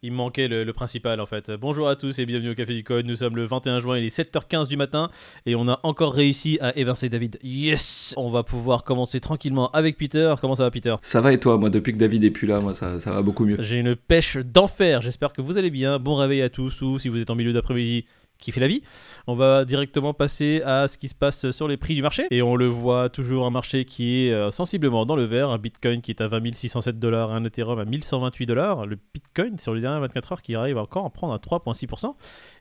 Il me manquait le, le principal en fait. Bonjour à tous et bienvenue au Café du Code. Nous sommes le 21 juin, il est 7h15 du matin et on a encore réussi à évincer David. Yes On va pouvoir commencer tranquillement avec Peter. Comment ça va Peter? Ça va et toi? Moi, depuis que David est plus là, moi, ça, ça va beaucoup mieux. J'ai une pêche d'enfer. J'espère que vous allez bien. Bon réveil à tous ou si vous êtes en milieu d'après-midi, qui fait la vie. On va directement passer à ce qui se passe sur les prix du marché. Et on le voit toujours un marché qui est euh, sensiblement dans le vert. Un Bitcoin qui est à 20 607 dollars, un Ethereum à 1128 dollars. Le Bitcoin sur les dernières 24 heures qui arrive encore à prendre à 3,6%.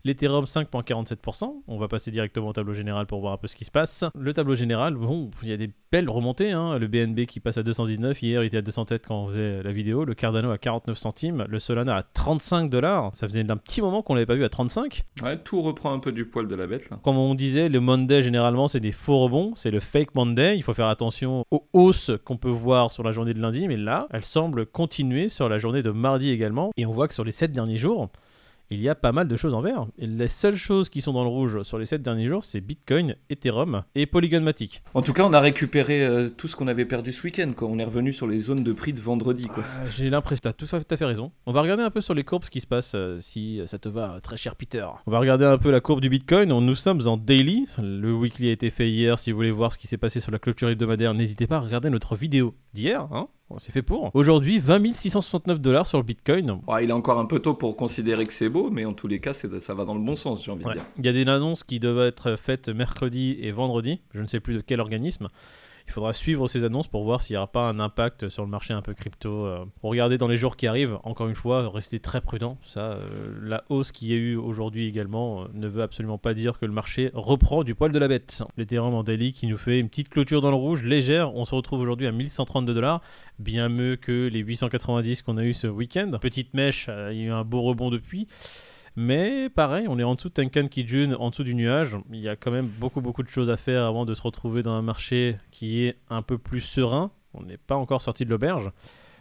L'Ethereum 5,47%. On va passer directement au tableau général pour voir un peu ce qui se passe. Le tableau général, bon, il y a des belles remontées. hein. Le BNB qui passe à 219. Hier, il était à 207 quand on faisait la vidéo. Le Cardano à 49 centimes. Le Solana à 35 dollars. Ça faisait un petit moment qu'on l'avait pas vu à 35. Ouais, tout reprend un peu du poil de la bête là. Comme on disait, le Monday, généralement, c'est des faux rebonds. C'est le fake Monday. Il faut faire attention aux hausses qu'on peut voir sur la journée de lundi. Mais là, elles semblent continuer sur la journée de mardi également. Et on voit que sur les 7 derniers jours, il y a pas mal de choses en vert. Et les seules choses qui sont dans le rouge sur les 7 derniers jours, c'est Bitcoin, Ethereum et Polygon Matic. En tout cas, on a récupéré euh, tout ce qu'on avait perdu ce week-end. Quoi. On est revenu sur les zones de prix de vendredi. Quoi. Euh, J'ai l'impression, t'as tout à fait raison. On va regarder un peu sur les courbes ce qui se passe, euh, si ça te va, très cher Peter. On va regarder un peu la courbe du Bitcoin. On- Nous sommes en daily. Le weekly a été fait hier. Si vous voulez voir ce qui s'est passé sur la clôture hebdomadaire, n'hésitez pas à regarder notre vidéo d'hier. Hein Bon, c'est fait pour. Aujourd'hui, 20 669 dollars sur le Bitcoin. Ouais, il est encore un peu tôt pour considérer que c'est beau, mais en tous les cas, ça va dans le bon sens, j'ai envie Ouais. de dire. Il y a des annonces qui doivent être faites mercredi et vendredi. Je ne sais plus de quel organisme. Il faudra suivre ces annonces pour voir s'il n'y aura pas un impact sur le marché un peu crypto. euh. Regardez dans les jours qui arrivent. Encore une fois, restez très prudent. Ça, euh, la hausse qu'il y a eu aujourd'hui également euh, ne veut absolument pas dire que le marché reprend du poil de la bête. L'Ethereum en daily qui nous fait une petite clôture dans le rouge légère. On se retrouve aujourd'hui à 1132 dollars, bien mieux que les 890 qu'on a eu ce week-end. Petite mèche, il y a eu un beau rebond depuis. Mais pareil, on est en dessous de Tenkan Kijun, en dessous du nuage. Il y a quand même beaucoup beaucoup de choses à faire avant de se retrouver dans un marché qui est un peu plus serein. On n'est pas encore sorti de l'auberge.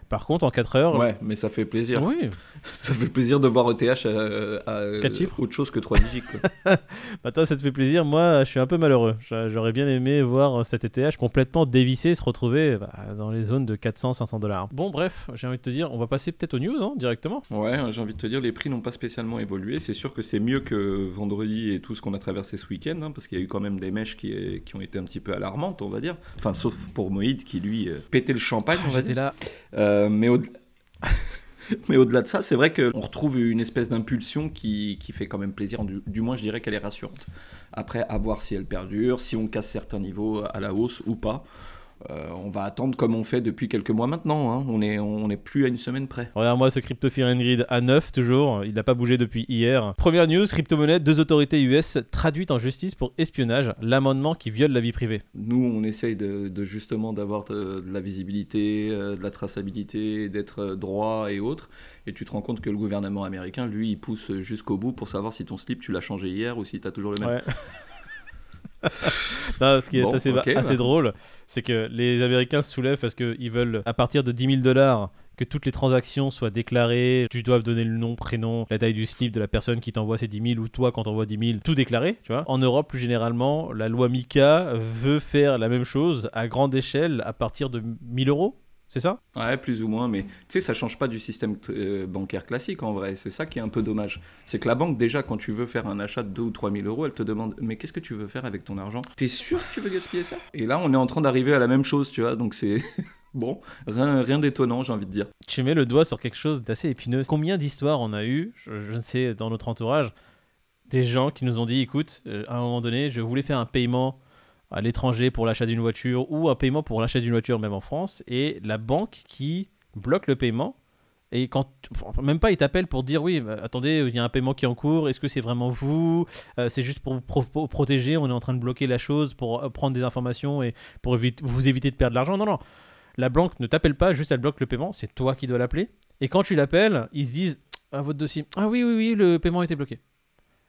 Par contre, en 4 heures... Ouais, mais ça fait plaisir. Oui, Ça fait plaisir de voir ETH à, à- Quatre chiffres. autre chose que 3 digits. Quoi. bah toi ça te fait plaisir, moi je suis un peu malheureux. J'a- J'aurais bien aimé voir cet ETH complètement dévissé se retrouver bah, dans les zones de 400-500 dollars. Bon bref, j'ai envie de te dire, on va passer peut-être aux news hein, directement. ouais, j'ai envie de te dire, les prix n'ont pas spécialement évolué. C'est sûr que c'est mieux que vendredi et tout ce qu'on a traversé ce week-end, hein, parce qu'il y a eu quand même des mèches qui, qui ont été un petit peu alarmantes, on va dire. Enfin, sauf pour Moïd qui, lui, euh, pétait le champagne, va J'étais là, Euh, mais au- mais au-delà de ça, c'est vrai qu'on retrouve une espèce d'impulsion qui, fait quand même plaisir. Du moins, je dirais qu'elle est rassurante. Après, à voir si elle perdure, si on casse certains niveaux à la hausse ou pas. Euh, on va attendre comme on fait depuis quelques mois maintenant. hein. On n'est on est plus à une semaine près. Regarde-moi ce Crypto Fear and Greed à 9 toujours, il n'a pas bougé depuis hier. Première news, crypto-monnaie, deux autorités US traduites en justice pour espionnage, l'amendement qui viole la vie privée. Nous, on essaye de, de justement d'avoir de, de la visibilité, euh, de la traçabilité, d'être euh, droit et autres. Et tu te rends compte que le gouvernement américain, lui, il pousse jusqu'au bout pour savoir si ton slip, tu l'as changé hier ou si tu as toujours le même. Ouais. Non, ce qui est Bon, assez, ok, assez bah. drôle, c'est que les Américains se soulèvent parce qu'ils veulent, à partir de 10 000 dollars, que toutes les transactions soient déclarées. Tu dois donner le nom, prénom, la taille du slip de la personne qui t'envoie ces 10 000 ou toi quand t'envoies 10 000, tout déclaré. Tu vois. En Europe, plus généralement, la loi MICA veut faire la même chose à grande échelle à partir de 1000 euros. C'est ça? Ouais, plus ou moins, mais tu sais, ça change pas du système euh, bancaire classique en vrai. C'est ça qui est un peu dommage. C'est que la banque, déjà, quand tu veux faire un achat de 2 ou 3 000 euros, elle te demande Mais qu'est-ce que tu veux faire avec ton argent? T'es sûr que tu veux gaspiller ça? Et là, on est en train d'arriver à la même chose, tu vois, donc c'est. bon, rien, rien d'étonnant, j'ai envie de dire. tu mets le doigt sur quelque chose d'assez épineux. Combien d'histoires on a eu, je, je ne sais, dans notre entourage, des gens qui nous ont dit, écoute, euh, à un moment donné, je voulais faire un paiement à l'étranger pour l'achat d'une voiture ou un paiement pour l'achat d'une voiture même en France, et la banque qui bloque le paiement. Et quand, même pas, ils t'appellent pour dire oui, bah, attendez, il y a un paiement qui est en cours, est-ce que c'est vraiment vous? Euh, C'est juste pour vous pro- pro- protéger, on est en train de bloquer la chose pour euh, prendre des informations et pour vous éviter de perdre de l'argent. Non, non, la banque ne t'appelle pas, juste elle bloque le paiement, c'est toi qui dois l'appeler. Et quand tu l'appelles, ils se disent à votre dossier, ah oui, oui, oui, le paiement a été bloqué.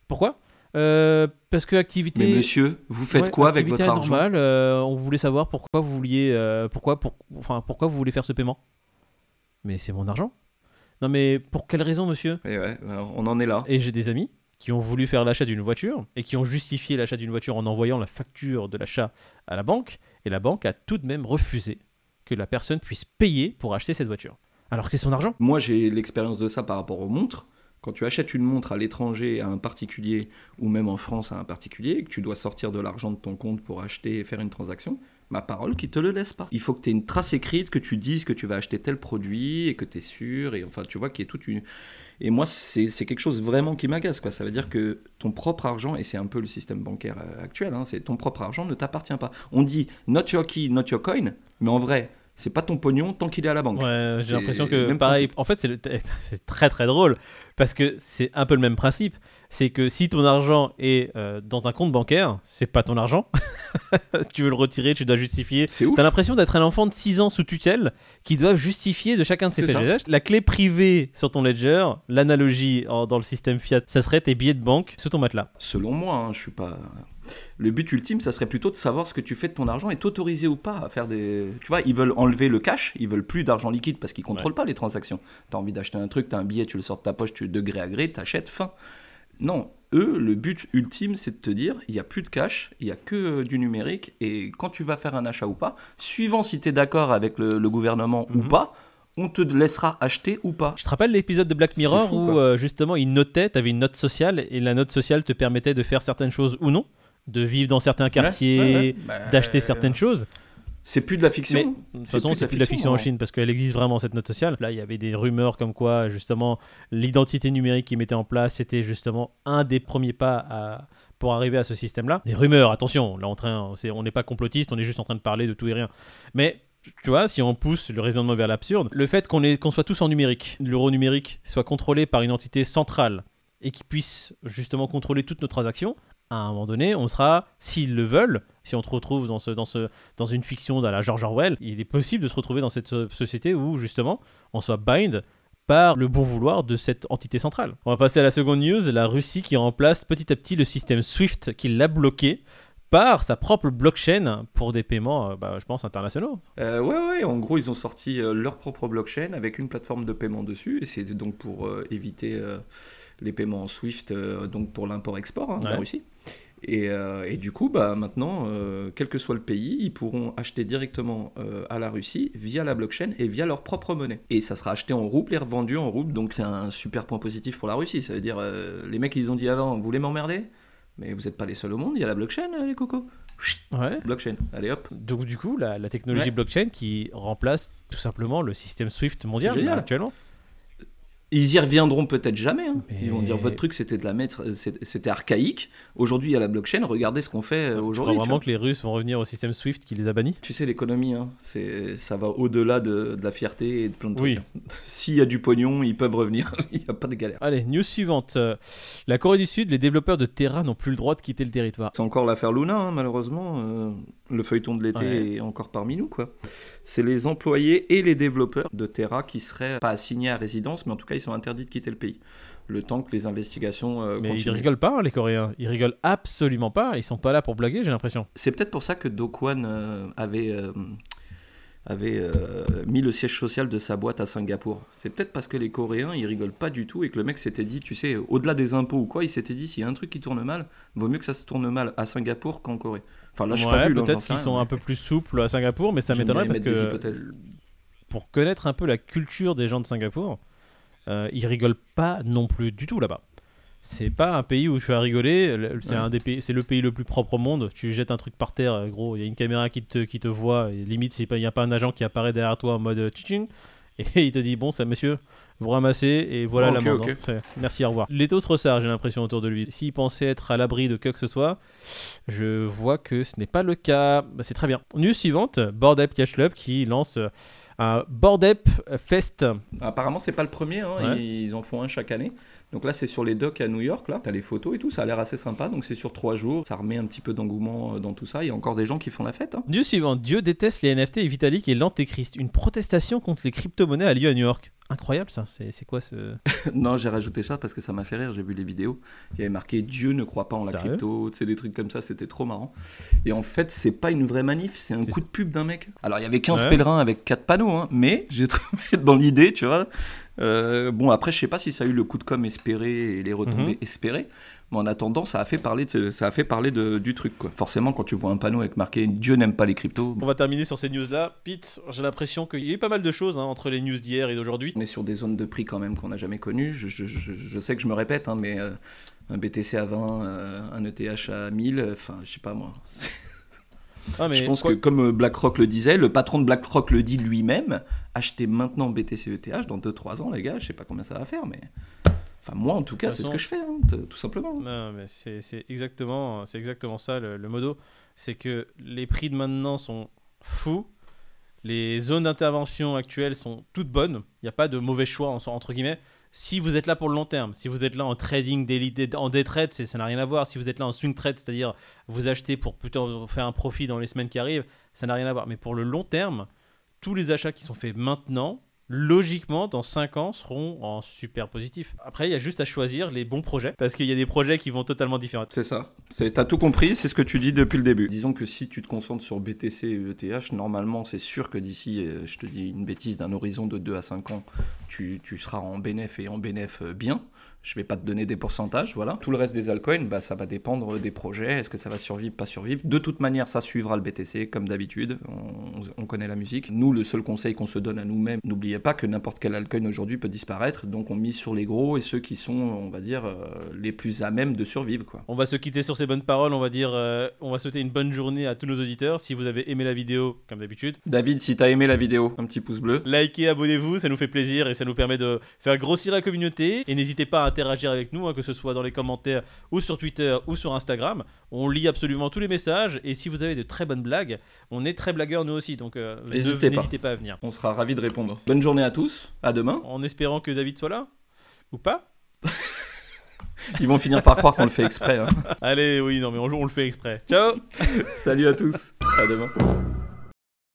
Pourquoi? Euh, Parce que activité. Mais monsieur, vous faites Ouais, quoi avec votre argent euh, On voulait savoir pourquoi vous vouliez, euh, pourquoi, pour, enfin, pourquoi vous voulez faire ce paiement. Mais c'est mon argent. Non, mais pour quelle raison, monsieur? Et ouais, euh, on en est là. Et j'ai des amis qui ont voulu faire l'achat d'une voiture et qui ont justifié l'achat d'une voiture en envoyant la facture de l'achat à la banque. Et la banque a tout de même refusé que la personne puisse payer pour acheter cette voiture. Alors que c'est son argent. Moi, j'ai l'expérience de ça par rapport aux montres. Quand tu achètes une montre à l'étranger à un particulier ou même en France à un particulier et que tu dois sortir de l'argent de ton compte pour acheter et faire une transaction, ma parole qui te le laisse pas. Il faut que tu aies une trace écrite, que tu dises que tu vas acheter tel produit et que tu es sûr. Et enfin, tu vois, qu'il y ait toute une. Et moi, c'est quelque chose vraiment qui m'agace. Ça veut dire que ton propre argent, et c'est un peu le système bancaire euh, actuel, hein, c'est ton propre argent ne t'appartient pas. On dit not your key, not your coin, mais en vrai, c'est pas ton pognon tant qu'il est à la banque. Ouais, j'ai l'impression que pareil. principe. En fait, c'est le- très très drôle parce que c'est un peu le même principe. C'est que si ton argent est euh, dans un compte bancaire, c'est pas ton argent. tu veux le retirer, tu dois justifier. C'est ouf. T'as l'impression d'être un enfant de 6 ans sous tutelle qui doivent justifier de chacun de ses gestes. La clé privée sur ton ledger, l'analogie dans le système fiat, ça serait tes billets de banque sous ton matelas. Selon moi, hein, je suis pas. Le but ultime, ça serait plutôt de savoir ce que tu fais de ton argent et t'autoriser ou pas à faire des. Tu vois, ils veulent enlever le cash, ils veulent plus d'argent liquide parce qu'ils contrôlent pas les transactions. T'as envie d'acheter un truc, t'as un billet, tu le sors de ta poche, tu de gré à gré, t'achètes, fin. Non, eux, le but ultime, c'est de te dire, il n'y a plus de cash, il n'y a que euh, du numérique, et quand tu vas faire un achat ou pas, suivant si tu es d'accord avec le, le gouvernement ou Mhm. pas, on te laissera acheter ou pas. Tu te rappelles l'épisode de Black Mirror fou, où euh, justement il notait, tu avais une note sociale et la note sociale te permettait de faire certaines choses ou non, de vivre dans certains quartiers, Ouais, ouais, ouais. Bah, d'acheter certaines choses. C'est plus de la fiction. Mais de toute façon, c'est plus de la fiction, en hein. Chine parce qu'elle existe vraiment cette note sociale. Là, il y avait des rumeurs comme quoi justement l'identité numérique qu'ils mettaient en place, c'était justement un des premiers pas à- pour arriver à ce système-là. Des rumeurs, attention, là en train, c'est- on n'est pas complotiste, on est juste en train de parler de tout et rien. Mais tu vois, si on pousse le raisonnement vers l'absurde, le fait qu'on soit tous en numérique, l'euro numérique soit contrôlé par une entité centrale et qui puisse justement contrôler toutes nos transactions, à un moment donné, on sera, s'ils le veulent, si on se retrouve dans, ce, dans, ce, dans une fiction de la George Orwell, il est possible de se retrouver dans cette so- société où justement on soit bind par le bon vouloir de cette entité centrale. On va passer à la seconde news, la Russie qui remplace petit à petit le système SWIFT qui l'a bloqué par sa propre blockchain pour des paiements, euh, bah, je pense, internationaux. Euh, ouais, ouais, en gros, ils ont sorti euh, leur propre blockchain avec une plateforme de paiement dessus, et c'est donc pour euh, éviter euh, les paiements en Swift, euh, donc pour l'import-export hein, de la Ouais. Russie. Et, euh, et du coup, bah, maintenant, euh, quel que soit le pays, ils pourront acheter directement euh, à la Russie via la blockchain et via leur propre monnaie. Et ça sera acheté en rouble et revendu en rouble, donc c'est un super point positif pour la Russie. Ça veut dire, les mecs, ils ont dit avant, vous voulez m'emmerder? Mais vous n'êtes pas les seuls au monde, il y a la blockchain, les cocos. Ouais. Blockchain, allez hop. Donc du coup, la, la technologie Ouais. blockchain qui remplace tout simplement le système SWIFT mondial actuellement. Ils y reviendront peut-être jamais. hein. Mais- Ils vont dire votre truc c'était de la mettre, c'était archaïque. Aujourd'hui il y a la blockchain. Regardez ce qu'on fait euh, Je crois aujourd'hui. tu vraiment que les Russes vont revenir au système SWIFT qui les a bannis. Tu sais l'économie, hein, c'est ça va au-delà de, de la fierté et de plein de Oui. trucs. hein. S'il y a du pognon, ils peuvent revenir. il n'y a pas de galère. Allez, news suivante. Euh, La Corée du Sud, les développeurs de Terra n'ont plus le droit de quitter le territoire. C'est encore l'affaire Luna, hein, malheureusement. euh, le feuilleton de l'été Ouais. est encore parmi nous, quoi. C'est les employés et les développeurs de Terra qui seraient pas assignés à résidence, mais en tout cas ils sont interdits de quitter le pays. Le temps que les investigations euh, Mais ils continuent. rigolent pas, hein, les Coréens. Ils rigolent absolument pas. Ils sont pas là pour blaguer, j'ai l'impression. C'est peut-être pour ça que Dokwan euh, avait, euh, avait euh, mis le siège social de sa boîte à Singapour. C'est peut-être parce que les Coréens, ils rigolent pas du tout et que le mec s'était dit, tu sais, au-delà des impôts ou quoi, il s'était dit, s'il y a un truc qui tourne mal, vaut mieux que ça se tourne mal à Singapour qu'en Corée. Enfin, là, je Ouais, peut-être qu'ils sont mais- un peu plus souples à Singapour, mais ça m'étonnerait parce que pour connaître un peu la culture des gens de Singapour, euh, ils rigolent pas non plus du tout là-bas. C'est pas un pays où tu vas rigoler. le- C'est Ouais. un des pays, c'est le pays le plus propre au monde. Tu jettes un truc par terre, euh, gros, il y a une caméra qui te, qui te voit. Et limite, s'il n'y a pas un agent qui apparaît derrière toi en mode euh, tching, et il te dit bon, ça, monsieur, vous ramassez et voilà Oh, la ok, l'amende. ok. C'est- Merci, au revoir. L'étau se resserre, j'ai l'impression autour de lui. S'il pensait être à l'abri de quoi que ce soit, je vois que ce n'est pas le cas. Bah, c'est très bien. News suivante Board Ape Cash Club qui lance euh, Ape Fest. Apparemment, c'est pas le premier, hein, Ouais. ils, en font un chaque année. Donc là, c'est sur les docks à New York, là. T'as les photos et tout, ça a l'air assez sympa. Donc c'est sur trois jours, ça remet un petit peu d'engouement euh, dans tout ça. Il y a encore des gens qui font la fête. hein. News suivante Dieu déteste les NFT et Vitalik et l'Antéchrist. Une protestation contre les crypto-monnaies a lieu à New York. Incroyable ça. C'est quoi ce. non, j'ai rajouté ça parce que ça m'a fait rire. J'ai vu les vidéos. Il y avait marqué Dieu ne croit pas en la crypto. Tu sais, des trucs comme ça, c'était trop marrant. Et en fait, c'est pas une vraie manif, c'est un coup de pub d'un mec. Alors, il y avait 15 Ouais. pèlerins avec 4 panneaux, hein, mais j'ai trouvé dans l'idée, tu vois. Euh, bon, après, je sais pas si ça a eu le coup de com espéré et les retombées Mhm. espérées, mais en attendant, ça a fait parler, de, ça a fait parler de- du truc. Quoi. Forcément, quand tu vois un panneau avec marqué Dieu n'aime pas les cryptos, On va terminer sur ces news-là. Pete, j'ai l'impression qu'il y a eu pas mal de choses hein, entre les news d'hier et d'aujourd'hui. on est sur des zones de prix quand même qu'on n'a jamais connues. Je, je- je- je sais que je me répète, hein, mais euh, un BTC à 20, euh, un ETH à 1000, enfin, je sais pas moi. Ah, mais je pense quoi- que, comme euh, BlackRock le disait, le patron de BlackRock le dit lui-même, achetez maintenant BTC ETH dans 2-3 ans, les gars, je sais pas combien ça va faire, mais. Enfin, moi en tout cas, c'est ce que je fais, hein, tout simplement. Non, mais c'est exactement, exactement ça le, le modo. C'est que les prix de maintenant sont fous. Les zones d'intervention actuelles sont toutes bonnes. Il n'y a pas de mauvais choix en- entre guillemets. Si vous êtes là pour le long terme, si vous êtes là en trading, en day trade, ça n'a rien à voir. Si vous êtes là en swing trade, c'est-à-dire vous achetez pour plutôt faire un profit dans les semaines qui arrivent, ça n'a rien à voir. Mais pour le long terme, tous les achats qui sont faits maintenant, logiquement, dans 5 ans, seront en super positif. Après, il y a juste à choisir les bons projets, parce qu'il y a des projets qui vont totalement différents. C'est ça. T'as tout compris, c'est ce que tu dis depuis le début. Disons que si tu te concentres sur BTC et ETH, normalement, c'est sûr que d'ici, euh, je te dis une bêtise, d'un horizon de 2 à 5 ans, tu, tu seras en bénéf et en bénéf euh, bien. Je vais pas te donner des pourcentages, voilà. Tout le reste des altcoins, bah, ça va dépendre des projets. Est-ce que ça va survivre, pas survivre De toute manière, ça suivra le BTC, comme d'habitude. On, on connaît la musique. Nous, le seul conseil qu'on se donne à nous-mêmes, n'oubliez pas que n'importe quel altcoin aujourd'hui peut disparaître. Donc, on mise sur les gros et ceux qui sont, on va dire, euh, les plus à même de survivre, quoi. On va se quitter sur ces bonnes paroles. On va dire, euh, on va souhaiter une bonne journée à tous nos auditeurs. Si vous avez aimé la vidéo, comme d'habitude, David, si t'as aimé la vidéo, un petit pouce bleu. likez, abonnez-vous, ça nous fait plaisir et ça nous permet de faire grossir la communauté. Et n'hésitez pas à interagir avec nous, hein, que ce soit dans les commentaires ou sur Twitter ou sur Instagram. On lit absolument tous les messages et si vous avez de très bonnes blagues, on est très blagueurs nous aussi. Donc euh, N'hésitez pas. pas à venir. On sera ravis de répondre. Bonne journée à tous, à demain. En espérant que David soit là ou pas. Ils vont finir par croire qu'on le fait exprès. hein. Allez, oui, non, mais on, on le fait exprès. Ciao Salut à tous, à demain.